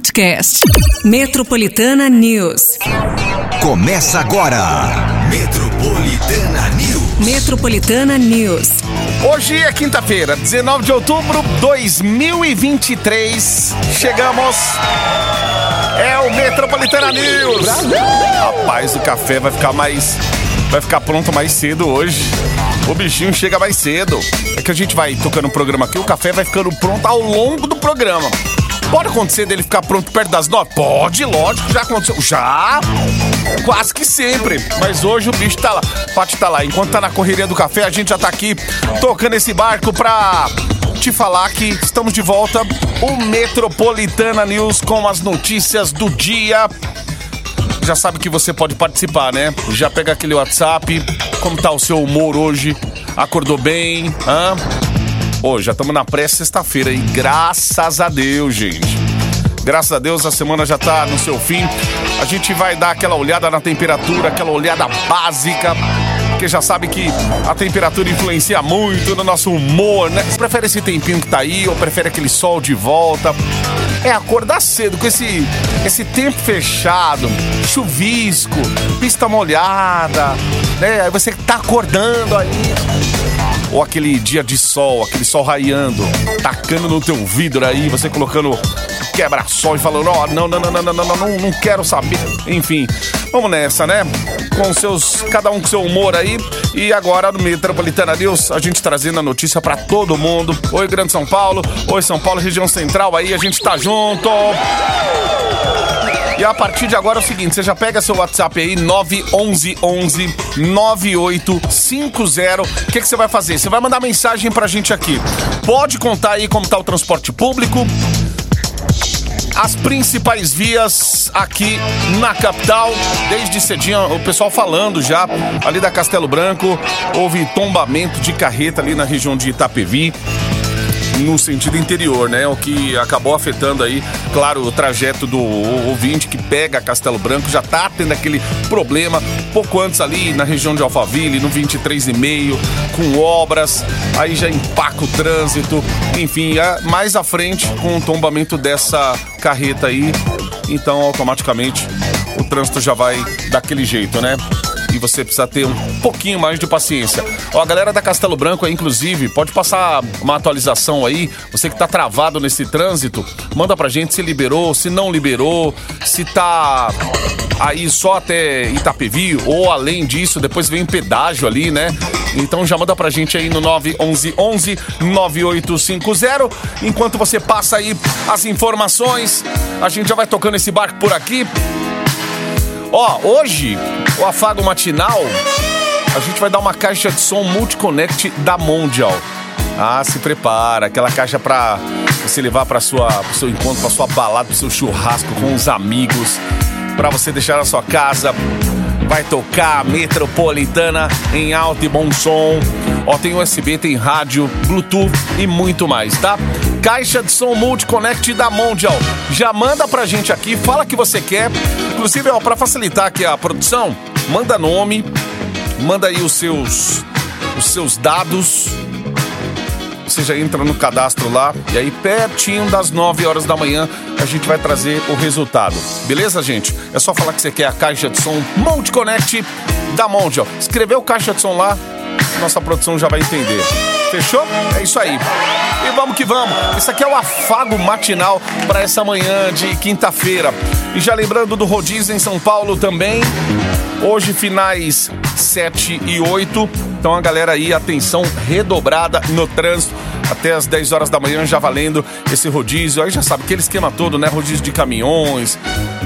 podcast. Metropolitana News. Começa agora. Metropolitana News. Metropolitana News. Hoje é quinta-feira, 19 de outubro de 2023. Chegamos. É o Metropolitana News. Rapaz, o café vai ficar mais. Vai ficar pronto mais cedo hoje. O bichinho chega mais cedo. É que a gente vai tocando o programa aqui, o café vai ficando pronto ao longo do programa. Pode acontecer dele ficar pronto perto das nove? Pode, lógico, já aconteceu. Já! Quase que sempre. Mas hoje o bicho tá lá. Pode tá lá. Enquanto tá na correria do café, a gente já tá aqui tocando esse barco pra te falar que estamos de volta. O Metropolitana News com as notícias do dia. Já sabe que você pode participar, né? Já pega aquele WhatsApp. Como tá o seu humor hoje? Acordou bem? Hã? Ô, já estamos na pré-sexta-feira e graças a Deus, gente. Graças a Deus a semana já tá no seu fim. A gente vai dar aquela olhada na temperatura, aquela olhada básica. Porque já sabe que a temperatura influencia muito no nosso humor, né? Você prefere esse tempinho que tá aí ou prefere aquele sol de volta? É acordar cedo com esse, esse tempo fechado, chuvisco, pista molhada, né? Aí você tá acordando aí ou aquele dia de sol, aquele sol raiando, tacando no teu vidro aí, você colocando quebra-sol e falando, ó, oh, não, não, não, não, não, não, não, não quero saber. Enfim, vamos nessa, né? Com seus, cada um com seu humor aí. E agora no Metropolitana News, a gente trazendo a notícia para todo mundo. Oi, Grande São Paulo. Oi, São Paulo, região central aí, a gente tá junto. E a partir de agora é o seguinte, você já pega seu WhatsApp aí, 911 9850. O que, que você vai fazer? Você vai mandar mensagem pra gente aqui. Pode contar aí como tá o transporte público, as principais vias aqui na capital. Desde cedinho, o pessoal falando já ali da Castelo Branco. Houve tombamento de carreta ali na região de Itapevi no sentido interior, né? O que acabou afetando aí, claro, o trajeto do ouvinte que pega Castelo Branco já tá tendo aquele problema pouco antes ali na região de Alphaville, no 23,5, com obras, aí já empaca o trânsito, enfim, é mais à frente com o tombamento dessa carreta aí, então automaticamente o trânsito já vai daquele jeito, né? E você precisa ter um pouquinho mais de paciência. Ó, a galera da Castelo Branco aí, inclusive, pode passar uma atualização aí. Você que tá travado nesse trânsito, manda pra gente se liberou, se não liberou, se tá aí só até Itapevi ou além disso, depois vem pedágio ali, né? Então já manda pra gente aí no 911 9850. Enquanto você passa aí as informações, a gente já vai tocando esse barco por aqui. Ó, hoje, o afago matinal, a gente vai dar uma caixa de som Multiconnect da Mondial. Ah, se prepara, aquela caixa pra você levar para sua pro seu encontro, para sua balada, pro seu churrasco com os amigos, para você deixar na sua casa. Vai tocar metropolitana em alto e bom som. Ó, tem USB, tem rádio, Bluetooth e muito mais, tá? Caixa de som Multiconnect da Mondial. Já manda pra gente aqui, fala que você quer. Inclusive, ó, pra facilitar aqui a produção, manda nome, manda aí os seus os seus dados. Você já entra no cadastro lá e aí pertinho das 9 horas da manhã a gente vai trazer o resultado. Beleza, gente? É só falar que você quer a caixa de som Multiconnect da Mondial. Escreveu caixa de som lá, nossa produção já vai entender. Fechou? É isso aí. E vamos que vamos. Isso aqui é o afago matinal para essa manhã de quinta-feira. E já lembrando do rodízio em São Paulo também. Hoje finais 7 e 8. Então a galera aí, atenção redobrada no trânsito. Até as 10 horas da manhã já valendo esse rodízio. Aí já sabe, aquele esquema todo, né? Rodízio de caminhões,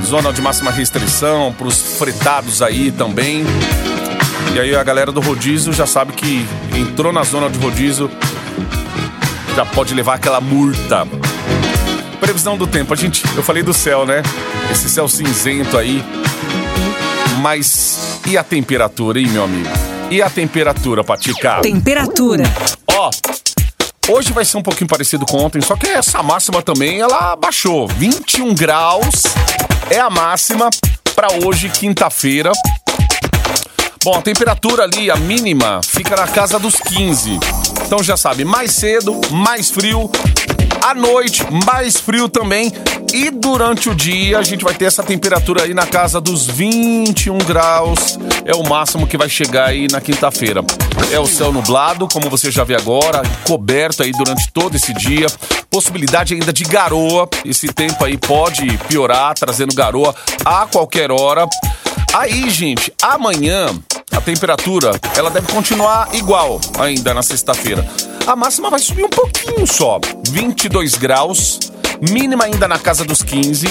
zona de máxima restrição, para os fretados aí também. E aí a galera do rodízio já sabe que entrou na zona de rodízio, já pode levar aquela multa. Previsão do tempo, a gente, eu falei do céu, né? Esse céu cinzento aí. Mas e a temperatura, hein, meu amigo? E a temperatura, Patica? Temperatura. Ó, hoje vai ser um pouquinho parecido com ontem, só que essa máxima também, ela baixou. 21 graus é a máxima para hoje, quinta-feira. Bom, a temperatura ali, a mínima, fica na casa dos 15. Então já sabe, mais cedo, mais frio, À noite, mais frio também. E durante o dia, a gente vai ter essa temperatura aí na casa dos 21 graus. É o máximo que vai chegar aí na quinta-feira. É o céu nublado, como você já vê agora, coberto aí durante todo esse dia. Possibilidade ainda de garoa. Esse tempo aí pode piorar, trazendo garoa a qualquer hora. Aí, gente, amanhã a temperatura ela deve continuar igual ainda na sexta-feira. A máxima vai subir um pouquinho só, 22 graus, mínima ainda na casa dos 15.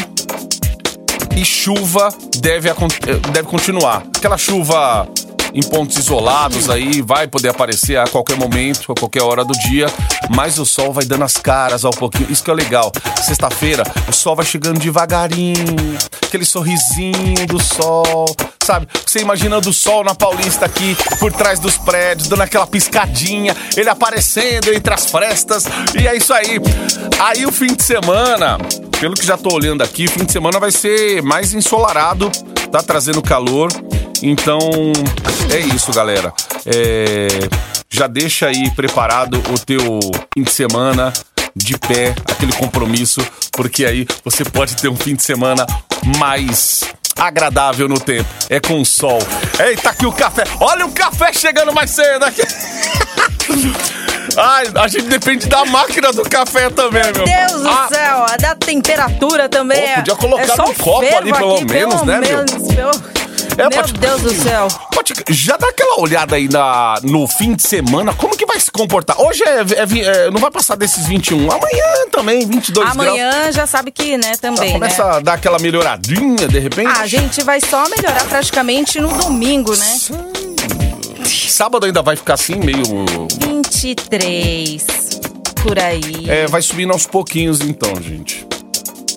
E chuva deve, deve continuar. Aquela chuva em pontos isolados aí, vai poder aparecer a qualquer momento, a qualquer hora do dia, mas o sol vai dando as caras ao pouquinho. Isso que é legal. Sexta-feira, o sol vai chegando devagarinho, aquele sorrisinho do sol, sabe? Você imaginando o sol na Paulista aqui, por trás dos prédios, dando aquela piscadinha, ele aparecendo entre as frestas, e é isso aí. Aí o fim de semana, pelo que já tô olhando aqui, fim de semana vai ser mais ensolarado, tá trazendo calor. Então, é isso, galera. É, já deixa aí preparado o teu fim de semana de pé, aquele compromisso, porque aí você pode ter um fim de semana mais agradável no tempo. É com o sol. Eita, aqui o café. Olha o café chegando mais cedo aqui. Ai, a gente depende da máquina do café também, meu. Meu Deus do Ah, céu, a da temperatura também. É- podia colocar é só num o copo ali, pelo aqui, menos, né, meu? menos, meu? É, Meu Deus do céu. Pode, já dá aquela olhada aí na, no fim de semana, como que vai se comportar? Hoje é, é é, não vai passar desses 21, amanhã também, 22 graus. Amanhã já sabe que, né, também, né? Começa a dar aquela melhoradinha, de repente. Ah, a gente vai só melhorar praticamente no domingo, né? Sábado ainda vai ficar assim, meio... 23, por aí. É, vai subindo aos pouquinhos então, gente.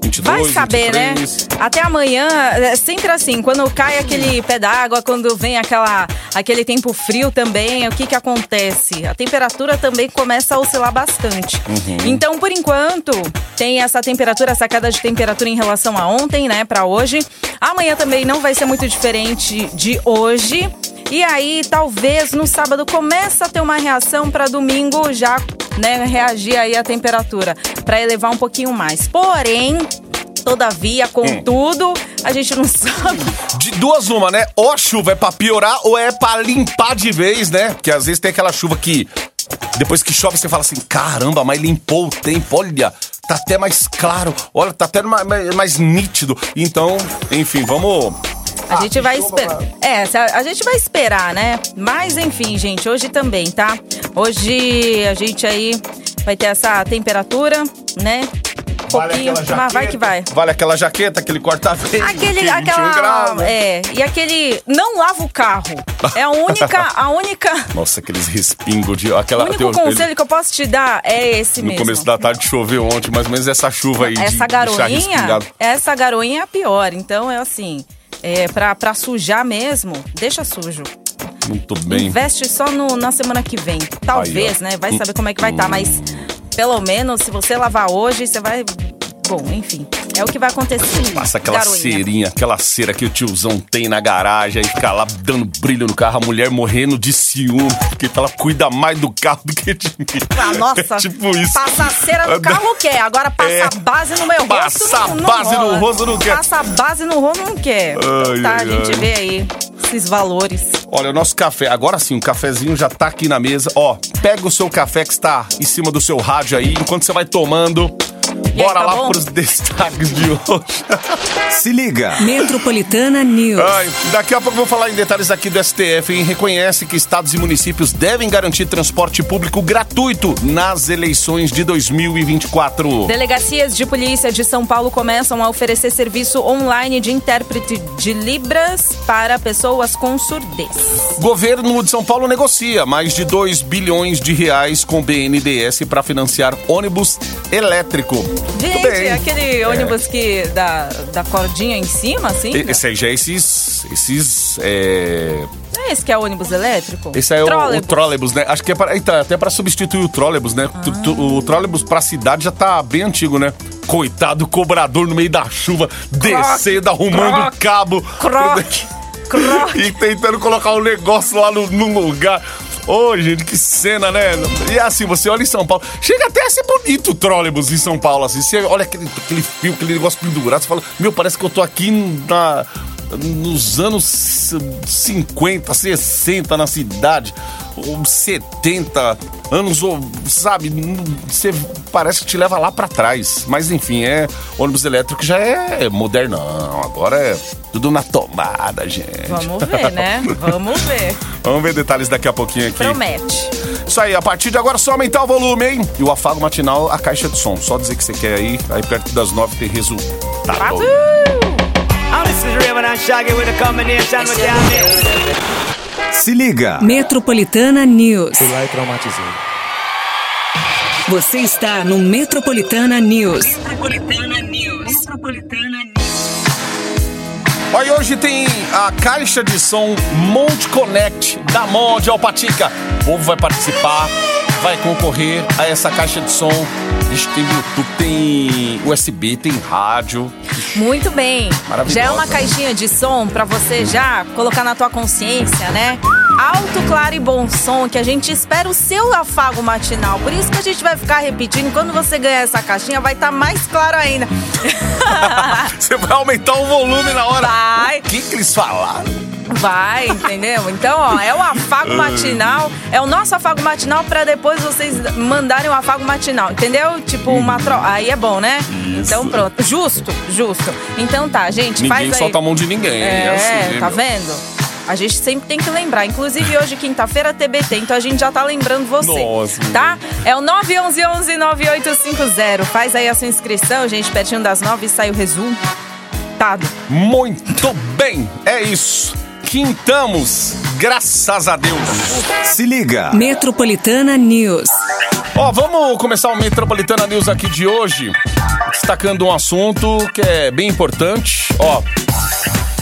22, Vai saber, 23. né? Até amanhã, é sempre assim, quando cai aquele pé d'água, quando vem aquela, aquele tempo frio também, o que que acontece? A temperatura também começa a oscilar bastante. Uhum. Então, por enquanto, tem essa temperatura, essa queda de temperatura em relação a ontem, né, Pra hoje. Amanhã também não vai ser muito diferente de hoje. E aí, talvez no sábado comece a ter uma reação para domingo já, né, reagir aí a temperatura, para elevar um pouquinho mais. Porém, todavia, contudo, a gente não sabe. De duas uma, né? Ou a chuva é pra piorar ou é pra limpar de vez, né? Porque às vezes tem aquela chuva que depois que chove você fala assim, caramba, mas limpou o tempo, olha, tá até mais claro, olha, tá até mais, mais- mais nítido. Então, enfim, vamos... A Ah, gente vai esperar. É, a, gente vai esperar, né? Mas enfim, gente, hoje também, tá? Hoje a gente aí vai ter essa temperatura, né? Pouquinho, mas vai que vai. Vale aquela jaqueta, aquele corta-vento. Aquele, que 21 aquela, graus, né? é, e aquele, não lava o carro. É a única, a única, Nossa, aqueles respingos de... Aquela, o único teu- conselho que eu posso te dar é esse No mesmo. começo da tarde choveu ontem, mais ou menos essa chuva aí de- essa de, garoinha, respingado. essa garoinha é a pior. Então é assim, é pra, pra sujar mesmo, deixa sujo. Muito bem. Investe só no- na semana que vem. Talvez, Aí, né? Vai saber como é que vai estar, mas pelo menos se você lavar hoje, você vai. Bom, enfim, é o que vai acontecer. Passa aquela Garoinha. cerinha, aquela cera que o tiozão tem na garagem, aí fica lá dando brilho no carro, a mulher morrendo de ciúme, porque ela cuida mais do carro do que de mim. Ah, nossa, É tipo isso. Passar cera no carro quer, agora passar É. base no meu rosto Passar não base no rola. rosto não quer. Passar base no rosto não quer. Ai, tá, ai, a gente ai. vê aí esses valores. Olha, o nosso café, agora sim, o cafezinho já tá aqui na mesa. Ó, pega o seu café que está em cima do seu rádio aí, enquanto você vai tomando. Aí, Bora tá lá bom? pros destaques de hoje. Se liga. Metropolitana News. Ai, daqui a pouco eu vou falar em detalhes aqui do STF, hein? Reconhece que estados e municípios devem garantir transporte público gratuito nas eleições de 2024. Delegacias de polícia de São Paulo começam a oferecer serviço online de intérprete de Libras para pessoas com surdez. Governo de São Paulo negocia mais de 2 bilhões de reais com o BNDES para financiar ônibus elétrico. Gente, aquele ônibus que da, da cordinha em cima, assim? E- Esse aí já é esses. Esses. É... Não é esse que é ônibus elétrico? Esse aí é o, o trólebus, né? Acho que é pra, eita, até para substituir o trólebus, né? Tu- tu- O trólebus pra cidade já tá bem antigo, né? Coitado do cobrador no meio da chuva, descendo, arrumando croque, cabo. Croque, croque. E tentando colocar o negócio lá no, no lugar. Ô, gente, que cena, né? E assim, você olha em São Paulo. Chega até a ser bonito o trólebus em São Paulo, assim. Você olha aquele, aquele fio, aquele negócio pendurado, você fala, meu, parece que eu tô aqui na, nos anos 50, 60 na cidade, ou 70 anos, ou, sabe? Você parece que te leva lá pra trás. Mas enfim, é ônibus elétrico já é modernão. Agora é tudo na tomada, gente. Vamos ver, né? Vamos ver. Vamos ver detalhes daqui a pouquinho aqui. Promete. Isso aí, a partir de agora só aumentar o volume, hein? E o afago matinal, a caixa de som. Só dizer que você quer aí, aí perto das nove tem resultado. Oh, Se liga. Metropolitana News. Fui lá e traumatizei. Você está no Metropolitana News. Metropolitana News. Metropolitana News. Olha, hoje tem a caixa de som Monte Connect da Monte Alpatica. O povo vai participar, vai concorrer a essa caixa de som. Tem Bluetooth, tem USB, tem rádio. Muito bem. Já é uma caixinha de som pra você já colocar na tua consciência, né? Alto, claro e bom som, que a gente espera o seu afago matinal. Por isso que a gente vai ficar repetindo. Quando você ganhar essa caixinha, vai estar mais claro ainda. Você vai aumentar o volume na hora. Vai. O que, que eles falaram? Vai, entendeu? Então, ó, é o afago matinal, é o nosso afago matinal pra depois vocês mandarem o afago matinal, entendeu? Tipo, uma tro... Aí é bom, né? Então, pronto. Justo, justo. Então tá, gente, Ninguém faz aí. solta a mão de ninguém. É, assim, tá meu. vendo? A gente sempre tem que lembrar. Inclusive, hoje, quinta-feira, TBT. Então, a gente já tá lembrando você. Nossa, Tá? É o 911-9850. Faz aí a sua inscrição, gente. Pertinho das nove sai o resumo. Tá. Muito bem, é isso. Quintamos, graças a Deus. Se liga. Metropolitana News. Ó, vamos começar o Metropolitana News aqui de hoje, destacando um assunto que é bem importante. Ó,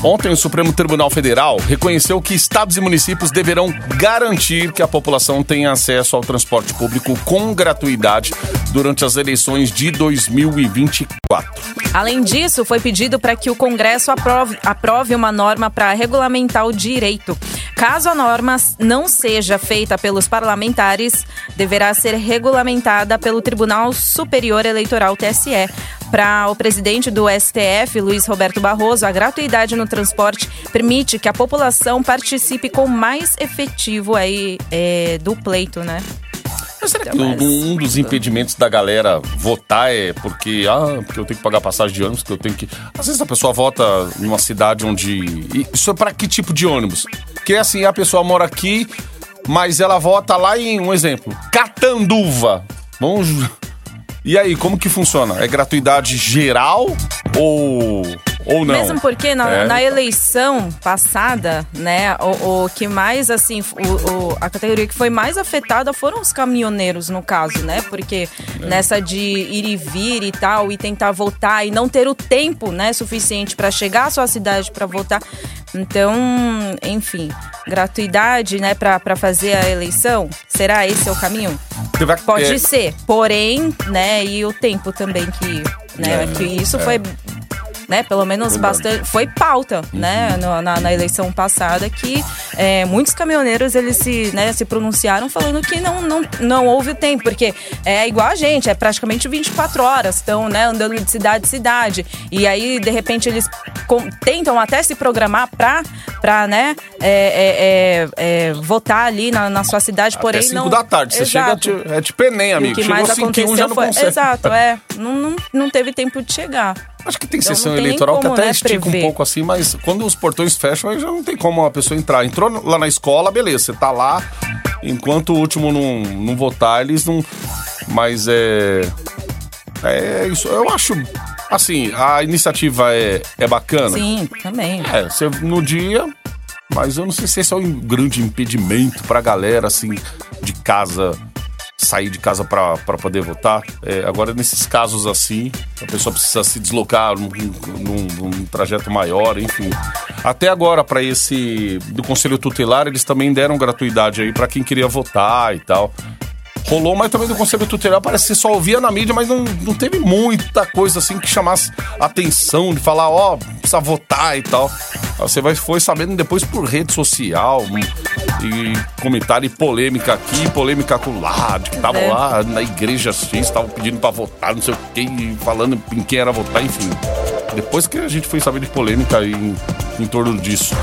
ontem o Supremo Tribunal Federal reconheceu que estados e municípios deverão garantir que a população tenha acesso ao transporte público com gratuidade durante as eleições de 2024. Além disso, foi pedido para que o Congresso aprove, aprove uma norma para regulamentar o direito. Caso a norma não seja feita pelos parlamentares, deverá ser regulamentada pelo Tribunal Superior Eleitoral TSE. Para o presidente do STF, Luiz Roberto Barroso, a gratuidade no transporte permite que a população participe com mais efetivo aí é, do pleito, né? Será que um, um dos impedimentos da galera votar é porque, ah, porque eu tenho que pagar passagem de ônibus, que eu tenho que. Às vezes a pessoa vota em uma cidade onde. Isso é pra que tipo de ônibus? Porque assim, a pessoa mora aqui, mas ela vota lá em, um exemplo, Catanduva. Vamos. E aí, como que funciona? É gratuidade geral ou. ou não? Mesmo porque na, É. na eleição passada, né, o, o que mais, assim, o, o- a categoria que foi mais afetada foram os caminhoneiros, no caso, né? Porque É. nessa de ir e vir e tal, e tentar votar e não ter o tempo, né, suficiente para chegar à sua cidade para votar. Então, enfim, gratuidade, né, para fazer a eleição, será esse o caminho? Pode é, ser, porém, né, e o tempo também que, né, É, que isso é. foi, né, pelo menos bastante, foi pauta, né, no- na, na eleição passada que é, muitos caminhoneiros eles se, né, se pronunciaram falando que não, não, não houve o tempo, porque é igual a gente, é praticamente 24 horas, estão, né, andando de cidade em cidade, e aí, de repente, eles com- tentam até se programar pra né, é, é, é, é, votar ali na, na sua cidade, porém Até 5 não... da tarde. Você Exato. chega, é tipo Enem, E amigo. o que Chegou mais 5 1 já aconteceu não foi. consegue. Exato, é. Não, não, não teve tempo de chegar. Acho que tem Então sessão tem eleitoral como, que até né, estica um prever. pouco assim, mas quando os portões fecham, aí já não tem como a pessoa entrar. Entrou lá na escola, beleza, você tá lá. Enquanto o último não, não votar, eles não. Mas é. É isso. Eu acho. Assim, a iniciativa é, é bacana. Sim, também. É, você no dia. Mas eu não sei se esse é um grande impedimento pra galera, assim, de casa, sair de casa pra poder votar. É, agora, nesses casos assim, a pessoa precisa se deslocar num, num- num trajeto maior, enfim. Até agora, pra esse do Conselho Tutelar, eles também deram gratuidade aí pra quem queria votar e tal. Rolou, mas também do Conselho Tutelar parece que você só ouvia na mídia, mas não, não teve muita coisa assim que chamasse atenção de falar, ó, precisa votar e tal. Você vai, foi sabendo depois por rede social e comentário e polêmica aqui, polêmica lá, de que tava É. lá na igreja X, estavam pedindo pra votar, não sei o que, falando em quem era votar, enfim. Depois que a gente foi saber de polêmica em, em torno disso.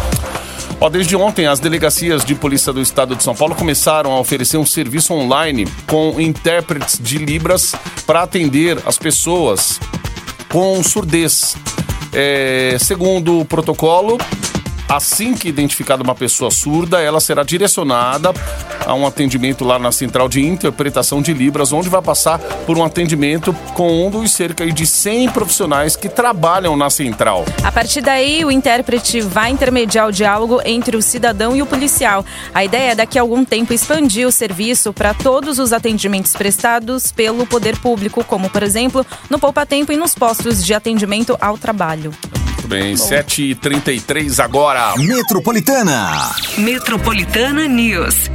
Ó, desde ontem, as delegacias de polícia do estado de São Paulo começaram a oferecer um serviço online com intérpretes de Libras para atender as pessoas com surdez. É, segundo o protocolo, assim que identificada uma pessoa surda, ela será direcionada a um atendimento lá na Central de Interpretação de Libras, onde vai passar por um atendimento com um dos cerca de 100 profissionais que trabalham na central. A partir daí, o intérprete vai intermediar o diálogo entre o cidadão e o policial. A ideia é daqui a algum tempo expandir o serviço para todos os atendimentos prestados pelo poder público, como, por exemplo, no Poupa Tempo e nos postos de atendimento ao trabalho. Bem, 7h33 agora. Metropolitana. Metropolitana News.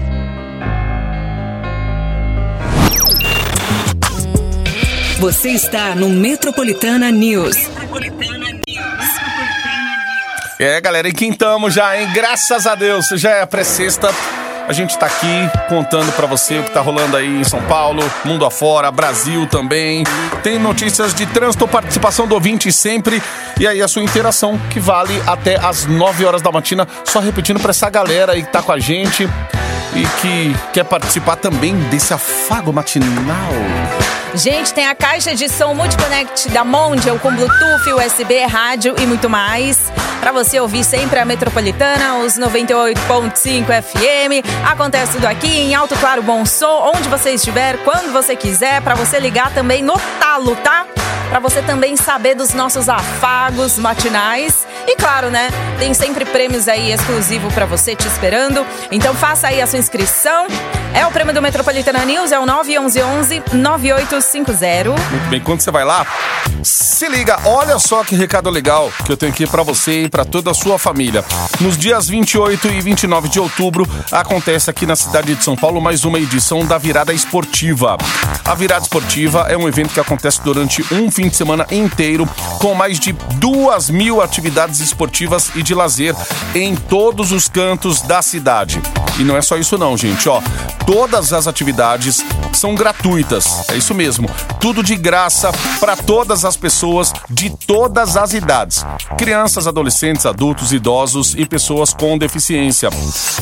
Você está no Metropolitana News. É, galera, e quintamos já, hein? Graças a Deus, já é pré-sexta. A gente tá aqui contando pra você o que tá rolando aí em São Paulo, mundo afora, Brasil também. Tem notícias de trânsito, participação do ouvinte sempre. E aí a sua interação, que vale até as 9 horas da matina. Só repetindo pra essa galera aí que tá com a gente e que quer participar também desse afago matinal. Gente, tem a caixa de som Multiconnect da Mondial com Bluetooth, USB, rádio e muito mais. Para você ouvir sempre a Metropolitana, os 98.5 FM. Acontece tudo aqui em Alto Claro Bom Som, onde você estiver, quando você quiser, para você ligar também no talo, tá? Para você também saber dos nossos afagos matinais. E claro, né? Tem sempre prêmios aí exclusivo para você te esperando. Então faça aí a sua inscrição. É o prêmio do Metropolitana News, é o 911 9850. Muito bem, quando você vai lá, se liga, olha só que recado legal que eu tenho aqui pra você e pra toda a sua família. Nos dias 28 e 29 de outubro, acontece aqui na cidade de São Paulo mais uma edição da Virada Esportiva. A Virada Esportiva é um evento que acontece durante um fim de semana inteiro, com mais de duas mil atividades esportivas e de lazer em todos os cantos da cidade. E não é só isso não, gente, ó. Todas as atividades são gratuitas. É isso mesmo. Tudo de graça para todas as pessoas de todas as idades. Crianças, adolescentes, adultos, idosos e pessoas com deficiência.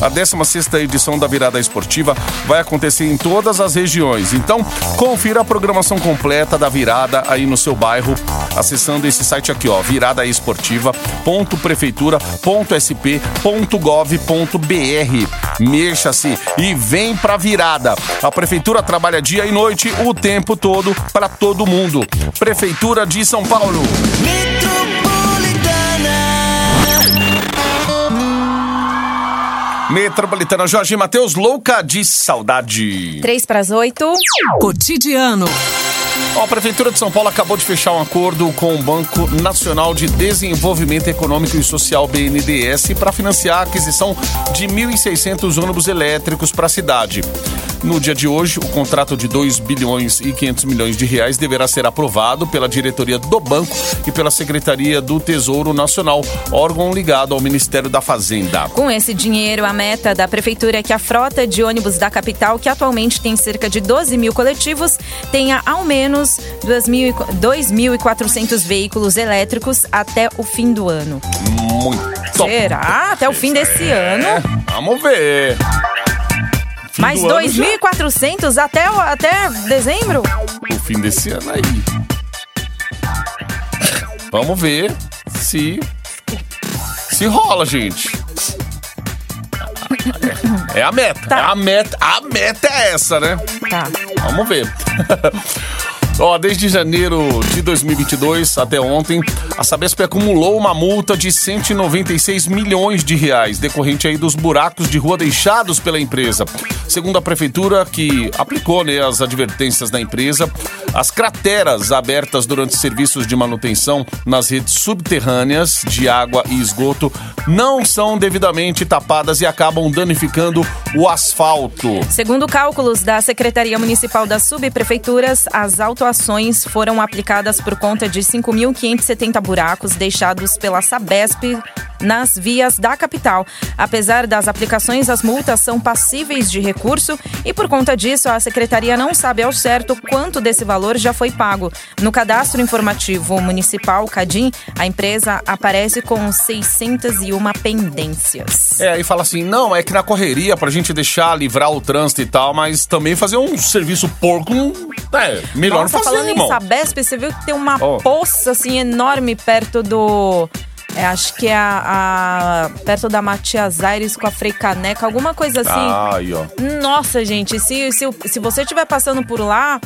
A 16ª edição da Virada Esportiva vai acontecer em todas as regiões. Então, confira a programação completa da Virada aí no seu bairro, acessando esse site aqui, ó, viradaesportiva.prefeitura.sp.gov.br. Mexa-se e vem pra virada. A prefeitura trabalha dia e noite o tempo todo para todo mundo. Prefeitura de São Paulo. Metropolitana Jorge Matheus, louca de saudade. 3 para as 8. Cotidiano. A Prefeitura de São Paulo acabou de fechar um acordo com o Banco Nacional de Desenvolvimento Econômico e Social, BNDES, para financiar a aquisição de 1.600 ônibus elétricos para a cidade. No dia de hoje, o contrato de 2 bilhões e 500 milhões de reais deverá ser aprovado pela diretoria do banco e pela Secretaria do Tesouro Nacional, órgão ligado ao Ministério da Fazenda. Com esse dinheiro, a meta da prefeitura é que a frota de ônibus da capital, que atualmente tem cerca de 12 mil coletivos, tenha ao menos 2.400 veículos elétricos até o fim do ano. Muito. Será? Até o fim desse É, ano? vamos ver. Fim Mais do ano já- 2.400 até, o- até dezembro? o fim desse ano aí. Vamos ver se se rola, gente. É, é a meta. Tá. É a meta. A meta é essa, né? Tá. Vamos ver. Ó, desde janeiro de 2022 até ontem, a Sabesp acumulou uma multa de 196 milhões de reais, decorrente aí dos buracos de rua deixados pela empresa. Segundo a prefeitura, que aplicou né, as advertências da empresa, as crateras abertas durante serviços de manutenção nas redes subterrâneas de água e esgoto não são devidamente tapadas e acabam danificando o asfalto. Segundo cálculos da Secretaria Municipal das Subprefeituras, as autuações foram aplicadas por conta de 5.570 buracos deixados pela Sabesp nas vias da capital. Apesar das aplicações, as multas são passíveis de recurso e, por conta disso, a secretaria não sabe ao certo quanto desse valor já foi pago. No cadastro informativo municipal, CADIM, a empresa aparece com 601 pendências. É, aí fala assim, não, é que na correria pra gente deixar livrar o trânsito e tal, mas também fazer um serviço porco, hum, é, melhor Nossa, fazer, falando irmão. em Sabesp, você viu que tem uma Oh. poça assim enorme perto do. é, acho que é a, a- perto da Matias Aires com a Frei Caneca, alguma coisa assim. Aí, ó. Nossa, gente, se, se, se você estiver passando por lá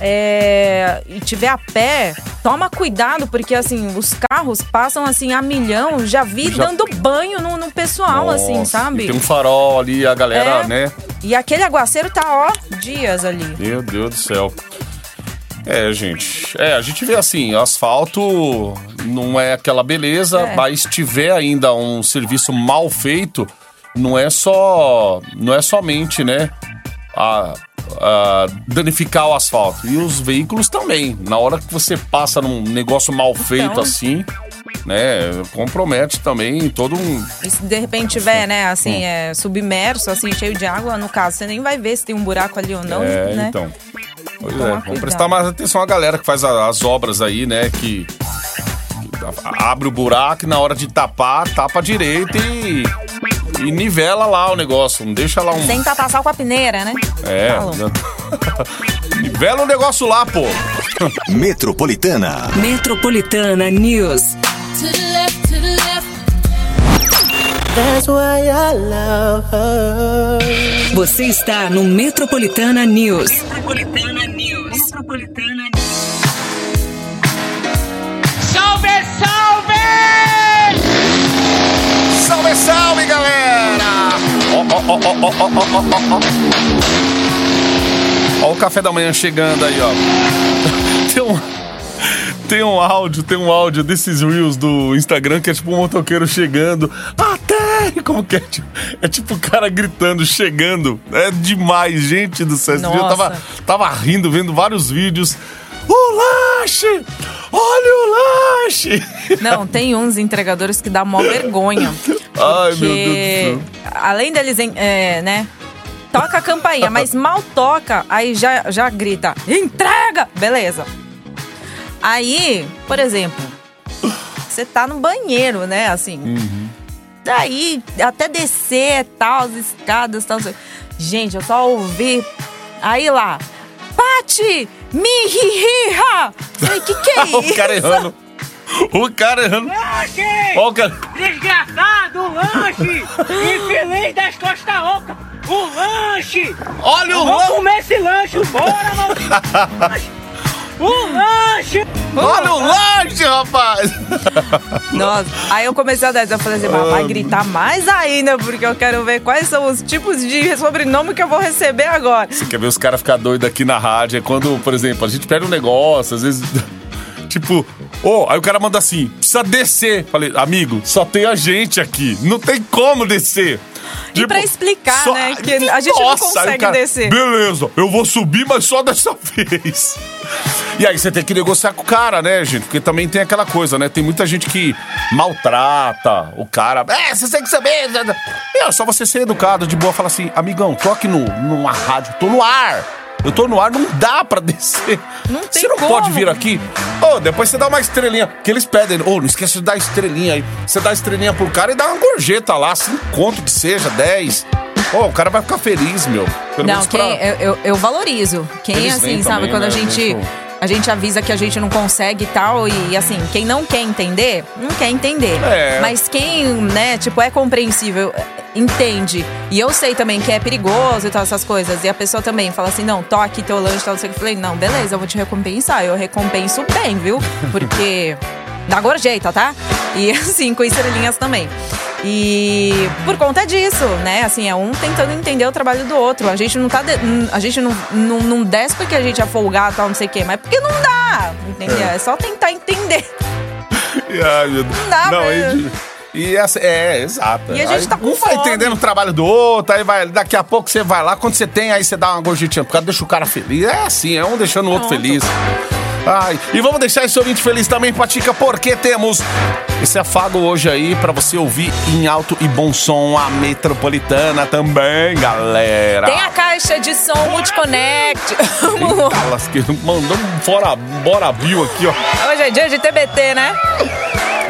é, e tiver a pé, toma cuidado, porque assim, os carros passam assim a milhão, já vi Já- dando banho no, no pessoal, assim, Nossa, sabe? e Tem um farol ali, a galera, É. né? E aquele aguaceiro tá, ó, dias ali. Meu Deus do céu. É, gente. É, a gente vê assim, asfalto não é aquela beleza, É. mas tiver ainda um serviço mal feito, não é só. Não é somente, né? A, a danificar o asfalto. E os veículos também. Na hora que você passa num negócio mal feito assim, né? Compromete também todo um. E se de repente tiver, né, assim, é, submerso, assim, cheio de água, no caso, você nem vai ver se tem um buraco ali ou não, É, né? então. Pois é, vamos cuidado. prestar mais atenção à galera que faz as obras aí, né? Que, abre o buraco e na hora de tapar, tapa direito e, e nivela lá o negócio. Não deixa lá um. Sem tapar sal com a peneira, né? É. Falam. nivela o negócio lá, pô. Metropolitana. Metropolitana News. To the left, to the left. That's why I love her. Você está no Metropolitana News. Metropolitana News. Metropolitana Salve, Salve, galera! Ó, ó, ó, ó, ó, ó, ó, ó, ó. Ó o café da manhã chegando aí, ó. Tem um, tem um áudio, tem um áudio desses reels do Instagram que é tipo um motoqueiro chegando. Até! Como que é? Tipo, é tipo o cara gritando, chegando. É demais, gente do céu. Eu tava, tava rindo, vendo vários vídeos. O lanche! Olha o lanche! Não, tem uns entregadores que dá mó vergonha. Ai, meu Deus do Além deles, é, né? Toca a campainha, mas mal toca, aí já, já grita, entrega! Beleza. Aí, por exemplo, você tá no banheiro, né? Assim. Daí, até descer, tal, as escadas, tal. Gente, eu só ouvi. Aí lá. Pati! Mihihira! Falei, que que é isso? o cara errando. O cara errando. Lanche! Ó, o cara. Desgraçado, lanche! Infeliz das costas ocas! O lanche! Olha o Vamos lanche! comer esse lanche! Bora, maldito! O lanche! Olha o lanche, rapaz! Nossa, aí eu comecei a dar, eu falei assim, mas vai gritar mais ainda, porque eu quero ver quais são os tipos de sobrenome que eu vou receber agora. Você quer ver os caras ficar doidos aqui na rádio? É quando, por exemplo, a gente pega um negócio, às vezes. Tipo, ô, aí o cara manda assim: precisa descer. Falei, amigo, só tem a gente aqui. Não tem como descer. Tipo, E pra explicar, né, que a gente não aí o consegue descer. Beleza, eu vou subir, mas só dessa vez. E aí você tem que negociar com o cara, né, gente? Porque também tem aquela coisa, né? Tem muita gente que maltrata o cara. É, você tem que saber. É só você ser educado, de boa, falar assim, amigão, tô aqui no, numa rádio, tô no ar. Eu tô no ar, não dá pra descer. Não tem Você não como. pode vir aqui. Ô, depois você dá uma estrelinha. Que eles pedem. Ô, não esquece de dar estrelinha aí. Você dá estrelinha pro cara e dá uma gorjeta lá, cinco conto que seja, 10. Ô, o cara vai ficar feliz, meu. Pelo Não, menos quem, pra- eu, eu, eu valorizo. Quem Eles assim, sabe, também, quando a né? gente. A gente avisa que a gente não consegue e tal, e assim, quem não quer entender, não quer entender. É. Mas quem, né, tipo, é compreensível, entende. E eu sei também que é perigoso e tal, essas coisas. E a pessoa também fala assim: não, toque teu lanche, tal, não sei o que. Eu falei, não, beleza, eu vou te recompensar. Eu recompenso bem, viu? Porque dá gorjeta, tá? E assim, com estrelinhas também. E por conta disso, né? Assim, é um tentando entender o trabalho do outro. A gente não tá. de- a gente não, não, não desce porque a gente é folgado, tal, não sei o quê, mas porque não dá. Entendeu? É, só tentar entender. Ai, meu Deus. Não dá pra- e, e essa, é, exato. E a gente Aí tá com Um vai fome. entendendo o trabalho do outro, aí vai, daqui a pouco você vai lá, quando você tem, aí você dá uma gorjetinha pro cara, deixa o cara feliz. É assim, é um deixando o outro Pronto. feliz. Ai, e vamos deixar esse ouvinte feliz também, Patica, porque temos esse afago hoje aí pra você ouvir em alto e bom som a metropolitana também, galera. Tem a caixa de som Multiconnect. Eita, mandou um fora, bora Bill aqui, ó. Hoje é dia de TBT, né?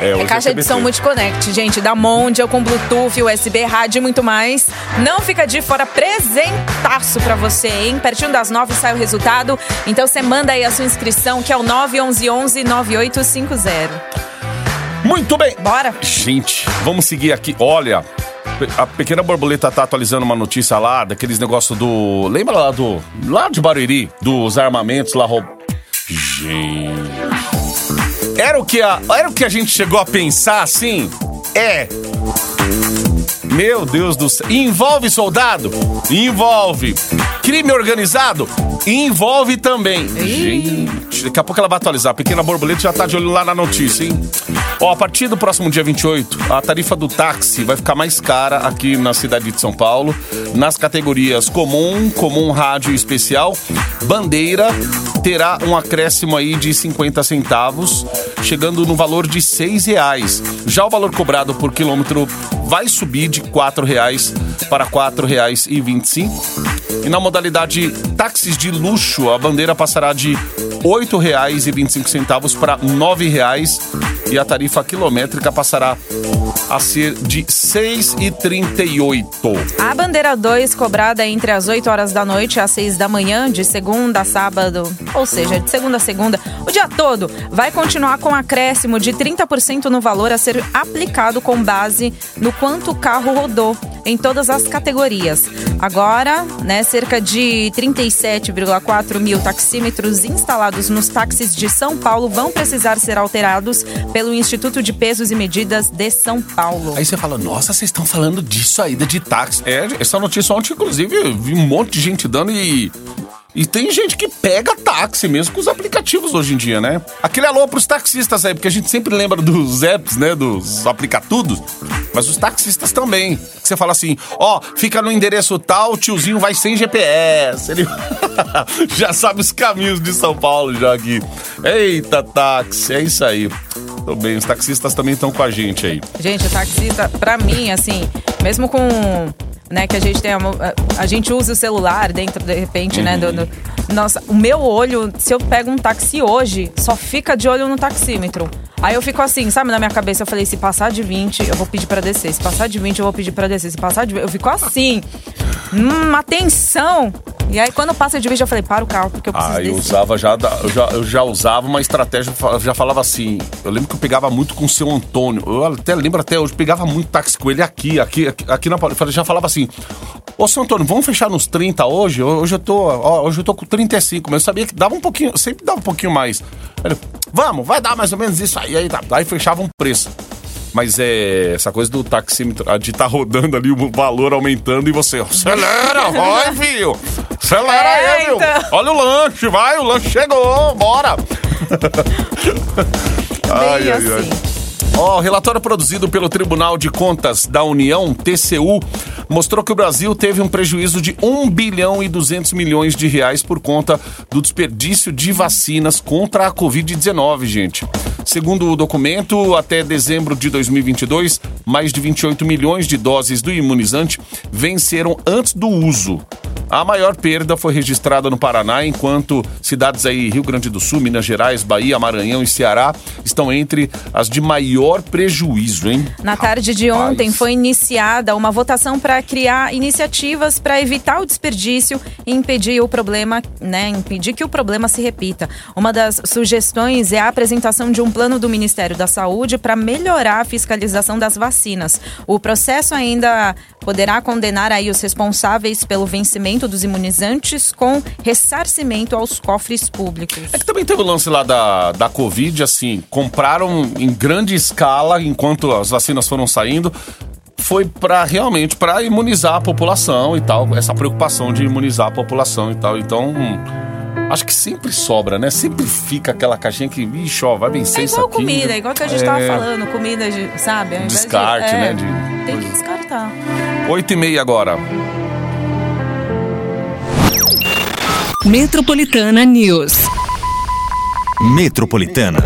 É, É caixa de som Multiconnect, gente, da Mondial com Bluetooth, USB, rádio e muito mais. Não fica de fora, presentaço pra você, hein? Pertinho das nove sai o resultado. Então você manda aí a sua inscrição, que é o 911 9850. Muito bem. Bora? Gente, vamos seguir aqui. Olha, a pequena borboleta tá atualizando uma notícia lá daqueles negócios do. Lembra lá do. Lá de Barueri, dos armamentos lá roub... Gente. Era o que a, era o que a gente chegou a pensar assim? É. Meu Deus do céu. Envolve soldado? Envolve. Crime organizado? Envolve também. Gente, daqui a pouco ela vai atualizar. A pequena borboleta já tá de olho lá na notícia, hein? Ó, a partir do próximo dia 28, a tarifa do táxi vai ficar mais cara aqui na cidade de São Paulo, nas categorias comum, comum rádio especial. Bandeira terá um acréscimo aí de 50 centavos, chegando no valor de seis reais. Já o valor cobrado por quilômetro vai subir de quatro reais para quatro reais e vinte e cinco. E na modalidade táxis de luxo, a bandeira passará de R$ 8,25 para R$ 9,00 e a tarifa quilométrica passará a ser de R$ 6,38. A bandeira 2, cobrada entre as 8 horas da noite as 6 da manhã, de segunda a sábado, ou seja, de segunda a segunda, o dia todo, vai continuar com acréscimo de 30% no valor a ser aplicado com base no quanto o carro rodou em todas as categorias. Agora, né, cerca de 37,4 mil taxímetros instalados nos táxis de São Paulo vão precisar ser alterados pelo Instituto de Pesos e Medidas de São Paulo. Aí você fala, nossa, vocês estão falando disso aí, de táxi. É, essa notícia ontem, inclusive, vi um monte de gente dando e. E tem gente que pega táxi mesmo com os aplicativos hoje em dia, né? Aquele alô pros taxistas aí, porque a gente sempre lembra dos apps, né? Dos aplicatudos. Mas os taxistas também. Você fala assim, ó, fica no endereço tal, o tiozinho vai sem GPS. Ele já sabe os caminhos de São Paulo já aqui. Eita, táxi, é isso aí. Tô bem, os taxistas também estão com a gente aí. Gente, o taxista, pra mim, assim, mesmo com. Né, que a gente tem. A, a gente usa o celular dentro, de repente, né? Do, do- nossa, o meu olho, se eu pego um táxi hoje, só fica de olho no taxímetro. Aí eu fico assim, sabe, na minha cabeça, eu falei, se passar de 20, eu vou pedir pra descer. Se passar de 20, eu vou pedir pra descer. Se passar de 20, eu fico assim. Hum, atenção! E aí, quando passa de 20, eu falei, para o carro, porque eu preciso Ah, eu descer. usava já, eu já, eu já usava uma estratégia, eu já falava assim. Eu lembro que eu pegava muito com o seu Antônio. Eu até lembro até hoje, pegava muito táxi com ele aqui, aqui, aqui, aqui na Paulista. Eu já falava assim: Ô, seu Antônio, vamos fechar nos 30 hoje? Hoje eu tô, ó, hoje eu tô com 35, mas eu sabia que dava um pouquinho, sempre dava um pouquinho mais. Ele, vamos, vai dar mais ou menos isso aí, aí, tá. aí fechava um preço. Mas é essa coisa do taxímetro, de tá rodando ali, o valor aumentando e você, acelera, vai, filho! Acelera É, aí, viu? então. Olha o lanche, vai, o lanche chegou, bora! Bem assim. Ó, o relatório produzido pelo Tribunal de Contas da União, TCU, mostrou que o Brasil teve um prejuízo de 1 bilhão e 200 milhões de reais por conta do desperdício de vacinas contra a Covid-19, gente. Segundo o documento, até dezembro de 2022, mais de 28 milhões de doses do imunizante venceram antes do uso. A maior perda foi registrada no Paraná, enquanto cidades aí Rio Grande do Sul, Minas Gerais, Bahia, Maranhão e Ceará estão entre as de maior prejuízo, hein? Na tarde de ontem foi iniciada uma votação para criar iniciativas para evitar o desperdício e impedir o problema, né, impedir que o problema se repita. Uma das sugestões é a apresentação de um plano do Ministério da Saúde para melhorar a fiscalização das vacinas. O processo ainda poderá condenar aí os responsáveis pelo vencimento dos imunizantes com ressarcimento aos cofres públicos. É que também teve o lance lá da, da Covid, assim, compraram em grande escala enquanto as vacinas foram saindo. Foi para realmente para imunizar a população e tal, essa preocupação de imunizar a população e tal. Então, hum, acho que sempre sobra, né? Sempre fica aquela caixinha que, ixi, ó, vai vencer É isso igual aqui. comida, igual que a gente É, tava falando, comida de, sabe? Invés de- Descarte, é, né, de Tem que descartar. Oito e meia agora. Metropolitana News. Metropolitana.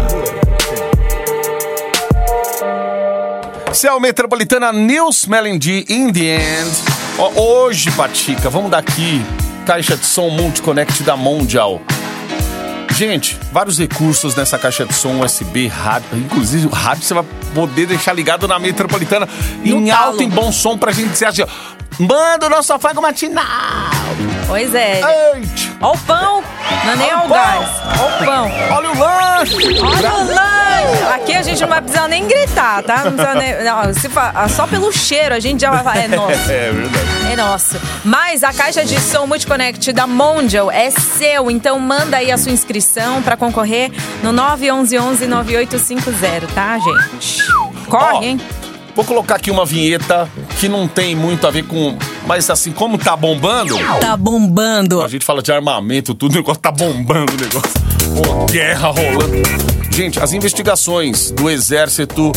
Céu Metropolitana News Melody in the end. Hoje, Patica, vamos daqui. Caixa de som Multiconnect da Mondial. Gente, vários recursos nessa caixa de som USB, rádio. Inclusive, o rádio você vai poder deixar ligado na Metropolitana No em talo. alto e bom som pra gente dizer assim, ó. Manda o nosso afago matinal. Pois é. Ó o pão, não é nem o gás. Ó o pão. Olha o lanche. Olha o lanche! Aqui a gente não vai precisar nem gritar, tá? Não precisa nem, não, se fa- só pelo cheiro a gente já vai falar, é nosso. É verdade. É nosso. Mas a caixa de som Multiconnect da Mondial é seu, então manda aí a sua inscrição pra concorrer no 911-9850, tá, gente? Corre, Ó, hein? Vou colocar aqui uma vinheta que não tem muito a ver com. Mas assim, como tá bombando, Tá bombando. a gente fala de armamento, tudo, o negócio tá bombando o negócio. Ô, guerra rolando. Gente, as investigações do exército.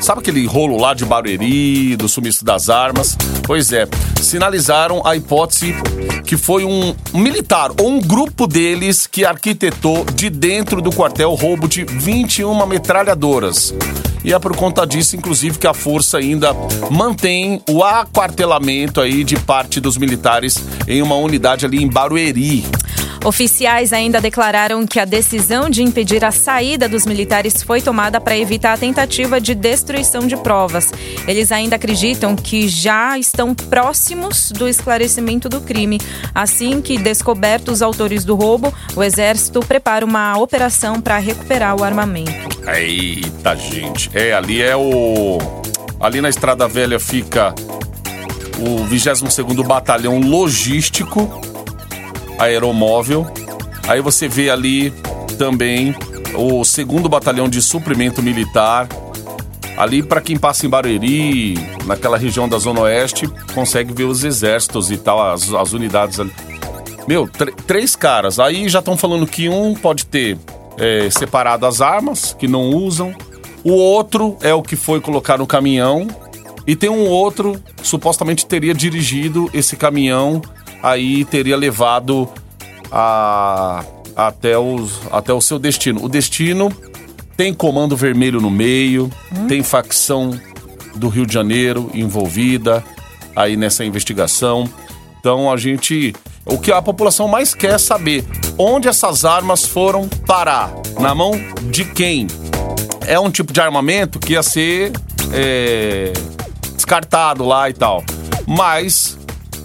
Sabe aquele rolo lá de Barueri, do sumiço das armas? Pois é, sinalizaram a hipótese que foi um militar ou um grupo deles que arquitetou de dentro do quartel o roubo de 21 metralhadoras. E é por conta disso, inclusive, que a força ainda mantém o aquartelamento aí de parte dos militares em uma unidade ali em Barueri. Oficiais ainda declararam que a decisão de impedir a saída dos militares foi tomada para evitar a tentativa de destruição de provas. Eles ainda acreditam que já estão próximos do esclarecimento do crime. Assim que descobertos os autores do roubo, o Exército prepara uma operação para recuperar o armamento. Eita, gente. É, ali é o. Ali na Estrada Velha fica o 22º Batalhão Logístico Aeromóvel. Aí você vê ali também o 2 Batalhão de Suprimento Militar. Ali, para quem passa em Barueri, naquela região da Zona Oeste, consegue ver os exércitos e tal, as, as unidades ali. Meu, tr- três caras. Aí já estão falando que um pode ter é, separado as armas, que não usam. O outro é o que foi colocar no caminhão. E tem um outro que supostamente teria dirigido esse caminhão, aí teria levado a, até, os, até o seu destino. O destino tem comando vermelho no meio, tem facção do Rio de Janeiro envolvida aí nessa investigação. Então a gente. O que a população mais quer é saber onde essas armas foram parar. Na mão de quem? É um tipo de armamento que ia ser é, descartado lá e tal. Mas,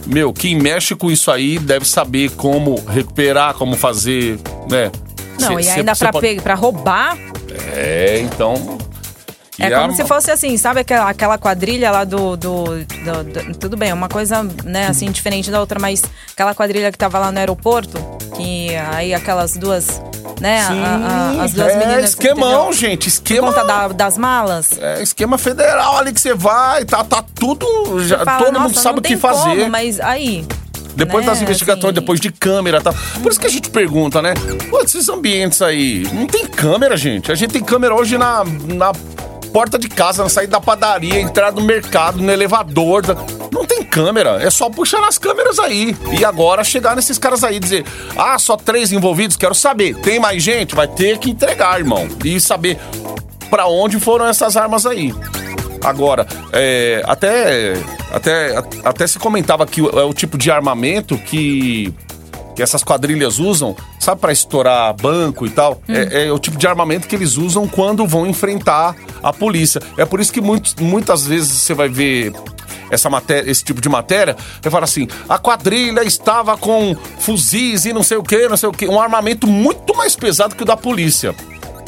meu, quem mexe com isso aí deve saber como recuperar, como fazer, né? Não, Cê- e ainda pra, pode- pra roubar, É, então. É E como a- se fosse assim, sabe aquela, aquela quadrilha lá do, do, do- do- Tudo bem, é uma coisa, né, assim, diferente da outra, mas aquela quadrilha que tava lá no aeroporto, que aí aquelas duas, né, a- a- a- as duas é, meninas. esquemão, entendeu? gente, Por esquema. conta da- das malas. É esquema federal ali que você vai, tá, tá tudo. Já, fala, todo "Nossa, mundo sabe o que fazer. como, mas aí. Depois né, das investigações, assim, depois de câmera e tal. Por isso que a gente pergunta, né? Pô, esses ambientes aí, não tem câmera, gente. A gente tem câmera hoje na, na porta de casa, na saída da padaria, entrada do mercado, no elevador. da- Não tem câmera. É só puxar nas câmeras aí. E agora chegar nesses caras aí e dizer: ah, só três envolvidos, quero saber. Tem mais gente? Vai ter que entregar, irmão. E saber pra onde foram essas armas aí. Agora, é, até, até, até se comentava que é o tipo de armamento que, que essas quadrilhas usam, sabe, pra estourar banco e tal. É, é o tipo de armamento que eles usam quando vão enfrentar a polícia. É por isso que muitos, muitas vezes você vai ver essa matéria, esse tipo de matéria, vai falar assim: a quadrilha estava com fuzis e não sei o que, não sei o que, um armamento muito mais pesado que o da polícia.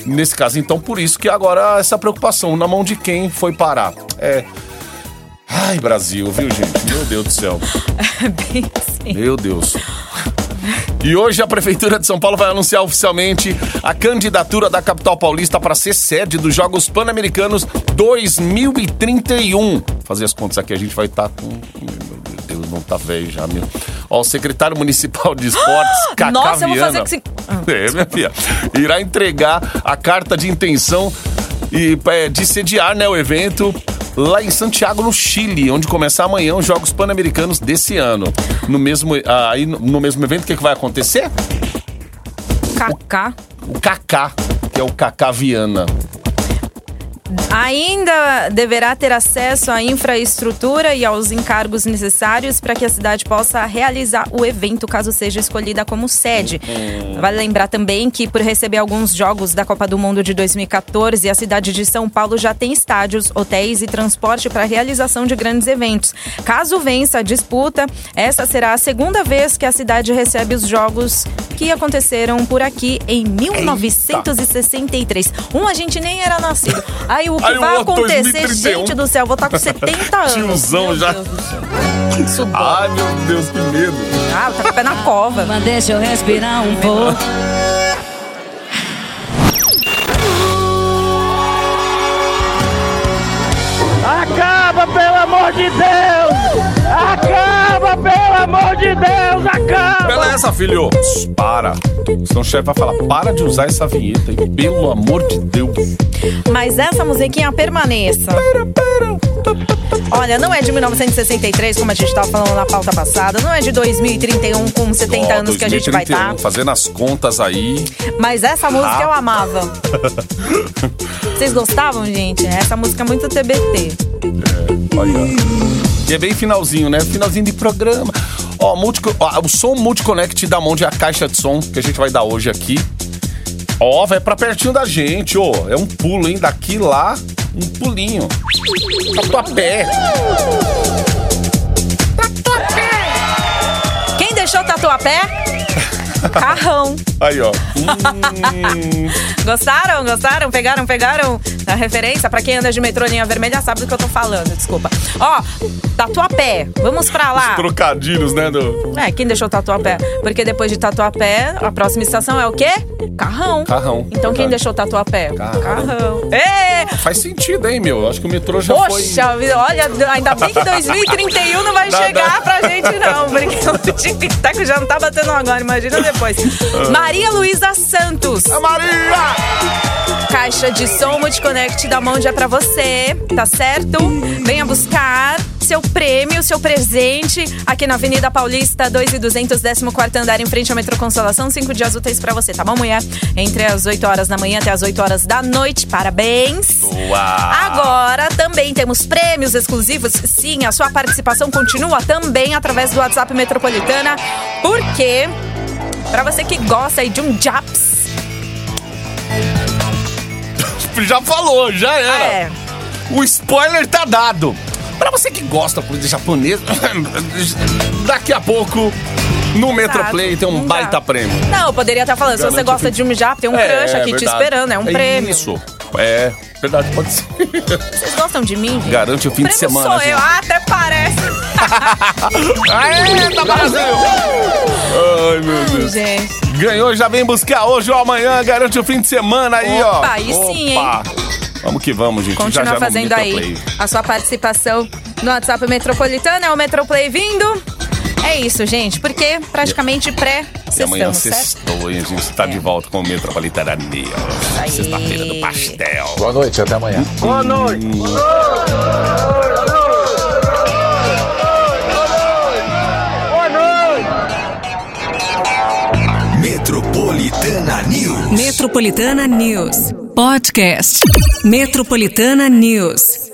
Nesse caso, então, por isso que agora essa preocupação, na mão de quem foi parar. É. Ai, Brasil, viu, gente? Meu Deus do céu. bem assim. Meu Deus. E hoje a Prefeitura de São Paulo vai anunciar oficialmente a candidatura da capital paulista para ser sede dos Jogos Pan-Americanos 2031. Fazer as contas aqui, a gente vai estar com. Meu Deus, não tá velho já, meu. Ó, o secretário municipal de esportes, Cacá Nossa, eu vou fazer Viana. que se- É, minha filha. Irá entregar a carta de intenção e, é, de sediar né, o evento lá em Santiago, no Chile, onde começa amanhã os Jogos Pan-Americanos desse ano. No mesmo, ah, aí, no- mesmo evento, o que, que vai acontecer? Kaká. o Kaká, que é o Kaká Viana. Ainda deverá ter acesso à infraestrutura e aos encargos necessários para que a cidade possa realizar o evento, caso seja escolhida como sede. Vale lembrar também que, por receber alguns jogos da Copa do Mundo de 2014, a cidade de São Paulo já tem estádios, hotéis e transporte para a realização de grandes eventos. Caso vença a disputa, essa será a segunda vez que a cidade recebe os jogos que aconteceram por aqui em 1963. Um a gente nem era nascido. Aí o que Aí o vai outro, acontecer, 2031. gente do céu, vou estar com 70 anos. Tiozão Meu já. Deus do céu. Isso dói. Ai, meu Deus, que medo. Ah, tá com o pé na cova. Mas deixa eu respirar um pouco. Acaba, pelo amor de Deus! Acaba, pelo amor de Deus! Acaba! Beleza, filho. Pss, Para. Senão o chefe vai falar, para de usar essa vinheta, hein? pelo amor de Deus. Mas essa musiquinha permaneça. Olha, não é de 1963, como a gente estava falando na pauta passada. Não é de 2031, com 70 Ó, anos que a gente vai tá. 2031, estar. Fazendo as contas aí. Mas essa música Ah. eu amava. Vocês gostavam, gente? Essa música é muito TBT. Olha. E é bem finalzinho, né? Finalzinho de programa. Ó, multico- ó, o som Multiconnect da Monde é a caixa de som que a gente vai dar hoje aqui. Ó, vai pra pertinho da gente, ó. É um pulo, hein? Daqui lá, um pulinho. Tatuapé. Quem deixou tatuapé? Carrão. Aí, ó. Hum, Gostaram? Gostaram? Pegaram? Pegaram a referência? Pra quem anda de metrô linha vermelha sabe do que eu tô falando, desculpa. Ó, tatuapé. Vamos pra lá. trocadilhos, né? Do É, quem deixou tatuapé? Porque depois de tatuapé, a próxima estação é o quê? Carrão. carrão. Então quem deixou tatuapé? Carrão. Ê! Faz sentido, hein, meu? Acho que o metrô já foi. Poxa, vida, olha, ainda bem que 2031 não vai Nada. chegar pra gente, não. Porque o tic-tac já não tá batendo agora, imagina depois. Maria Luísa Santos. A Maria! Caixa de som Multiconnect da Monde é pra você, tá certo? Venha buscar seu prêmio, seu presente aqui na Avenida Paulista, 2 e 200, 14 andar, em frente ao Metrô Consolação. Cinco dias úteis pra você, tá bom, mulher? Entre as 8 horas da manhã até as 8 horas da noite. Parabéns! Uau! Agora também temos prêmios exclusivos. Sim, a sua participação continua também através do WhatsApp Metropolitana. Porque, pra você que gosta aí de um Japs, Já falou, já era. é. O spoiler tá dado. Pra você que gosta de coisa japonesa, daqui a pouco no Metroplay tem um baita prêmio. Não, eu poderia estar falando. Se você Garante gosta de um Jap, tem um crush aqui te verdade. esperando. É um É prêmio. Isso. É, verdade, pode ser. Vocês gostam de mim, gente? Garante o fim de prêmio semana. sou gente. eu. Ah, até parece. Eita, Brasil! Ai, meu Deus. gente. Ganhou, já vem buscar hoje ou amanhã, garante o fim de semana aí, ó. Opa, aí sim, Opa. Vamos que vamos, gente. Continua já, já fazendo aí a sua participação no WhatsApp Metropolitana. É o Metroplay vindo. É isso, gente. Porque praticamente E pré-sessão, amanhã sextou, hein? A gente tá de volta com o Metropolitana News. Sexta-feira do pastel. Boa noite, até amanhã. Boa noite! Boa noite! Metropolitana News. Metropolitana News. Podcast. Metropolitana News.